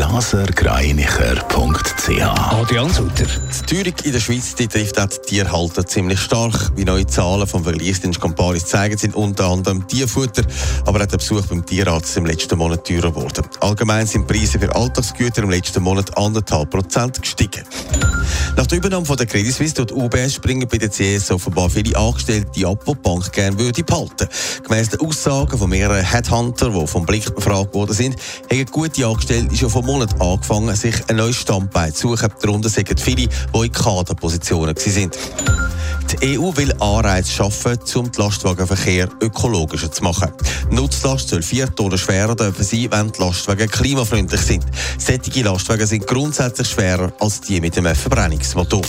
blasergreinicher.ch Adrian Sutter. Die Teuerung in der Schweiz die trifft auch die Tierhalter ziemlich stark. Wie neue Zahlen vom Vergleichsdienst Camparis zeigen, sind unter anderem Tierfutter, aber auch der Besuch beim Tierarzt im letzten Monat teurer geworden. Allgemein sind die Preise für Alltagsgüter im letzten Monat anderthalb Prozent gestiegen. Nach der Übernahme von der Credit Suisse tut UBS springen bei der CS offenbar viele Angestellte ab, die die Bank gerne würde behalten. Gemäss den Aussagen von mehreren Headhunter, die vom Blick befragt worden sind, haben gute Angestellte schon vor Monaten angefangen, sich ein neues Standbein zu suchen. Darunter sind viele, die in Kaderpositionen waren. Die EU will Anreize schaffen, um den Lastwagenverkehr ökologischer zu machen. Die Nutzlast soll vier Tonnen schwerer dürfen sein, wenn die Lastwagen klimafreundlich sind. Sättige Lastwagen sind grundsätzlich schwerer als die mit einem Verbrennungsmotor.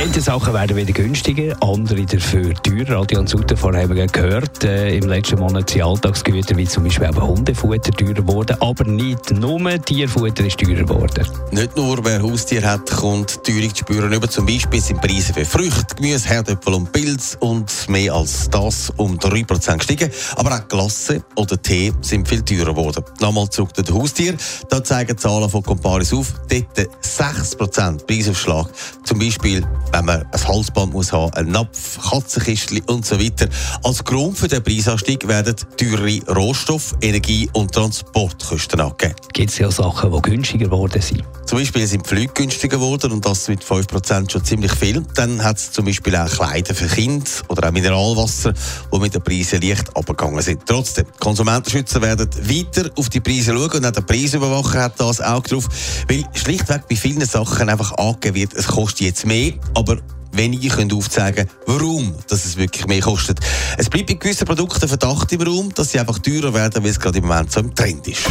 Einen Sachen werden wieder günstiger, andere dafür teurer. Adrian Sutter, vorher haben wir gehört, äh, im letzten Monat sind Alltagsgüter wie zum Beispiel eben Hundefutter teurer geworden, aber nicht nur Tierfutter ist teurer geworden. Nicht nur wer Haustier hat, kommt Teuerung zu spüren. Über zum Beispiel sind Preise für Früchte, Gemüse, Herdöpfel und Pilz und mehr als das um 3% gestiegen. Aber auch Glasse oder Tee sind viel teurer geworden. Nochmal zurück zu den Haustieren. Da zeigen Zahlen von Comparis auf, dort 6% Preisaufschlag. Zum Beispiel wenn man ein Halsband muss haben, ein Napf, Katzenkistchen und so weiter. Als Grund für den Preisanstieg werden teure Rohstoff-, Energie- und Transportkosten angegeben. Gibt es ja Sachen, die günstiger geworden sind? Zum Beispiel sind die Flüge günstiger geworden und das mit 5% schon ziemlich viel. Dann hat es zum Beispiel auch Kleider für Kinder oder auch Mineralwasser, die mit den Preisen leicht abgegangen sind. Trotzdem, Konsumentenschützer werden weiter auf die Preise schauen und auch der Preisüberwacher hat das auch drauf, weil schlichtweg bei vielen Sachen einfach angegeben wird, es kostet jetzt mehr, aber wenige können aufzeigen, warum dass es wirklich mehr kostet. Es bleibt bei gewissen Produkten Verdacht im Raum, dass sie einfach teurer werden, weil es gerade im Moment so im Trend ist.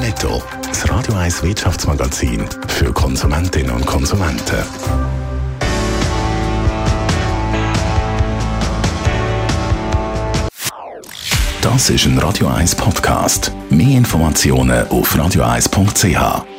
Netto, das Radio 1 Wirtschaftsmagazin für Konsumentinnen und Konsumenten. Das ist ein Radio 1 Podcast. Mehr Informationen auf radio1.ch.